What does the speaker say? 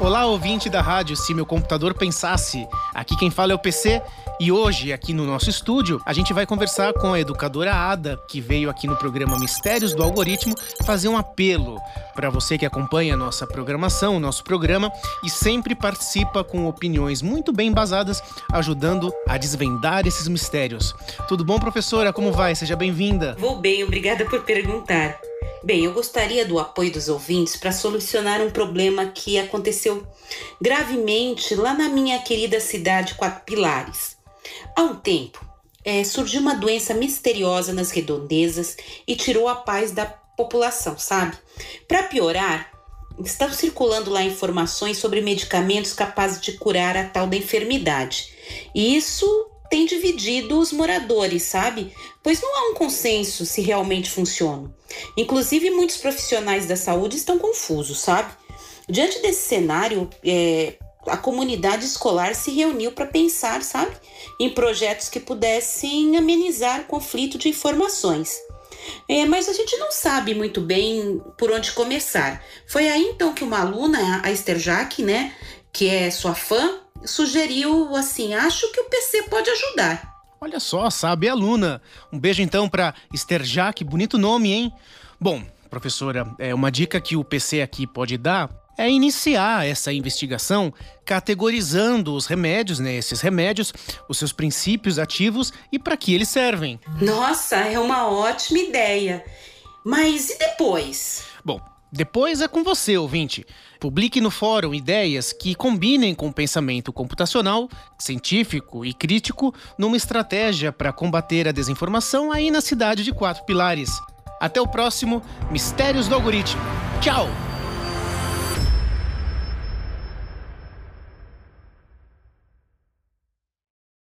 Olá, ouvinte da rádio Se Meu Computador Pensasse. Aqui quem fala é o PC e hoje, aqui no nosso estúdio, a gente vai conversar com a educadora Ada, que veio aqui no programa Mistérios do Algoritmo fazer um apelo para você que acompanha a nossa programação, o nosso programa e sempre participa com opiniões muito bem embasadas, ajudando a desvendar esses mistérios. Tudo bom, professora? Como vai? Seja bem-vinda. Vou bem, obrigada por perguntar. Bem, eu gostaria do apoio dos ouvintes para solucionar um problema que aconteceu gravemente lá na minha querida cidade Quatro Pilares. Há um tempo, é, surgiu uma doença misteriosa nas redondezas e tirou a paz da população, sabe? Para piorar, estão circulando lá informações sobre medicamentos capazes de curar a tal da enfermidade. E isso tem dividido os moradores, sabe? Pois não há um consenso se realmente funciona. Inclusive, muitos profissionais da saúde estão confusos, sabe? Diante desse cenário, é, a comunidade escolar se reuniu para pensar, sabe, em projetos que pudessem amenizar o conflito de informações. É, mas a gente não sabe muito bem por onde começar. Foi aí então que uma aluna, a Esther Jaque, né, que é sua fã, sugeriu assim: acho que o PC pode ajudar. Olha só, sabe, aluna. Um beijo então para Esther Jaque, bonito nome, hein? Bom, professora, é uma dica que o PC aqui pode dar é iniciar essa investigação categorizando os remédios, né, esses remédios, os seus princípios ativos e para que eles servem. Nossa, é uma ótima ideia. Mas e depois? Bom, depois é com você, ouvinte. Publique no fórum ideias que combinem com o pensamento computacional, científico e crítico numa estratégia para combater a desinformação aí na cidade de Quatro Pilares. Até o próximo Mistérios do Algoritmo. Tchau!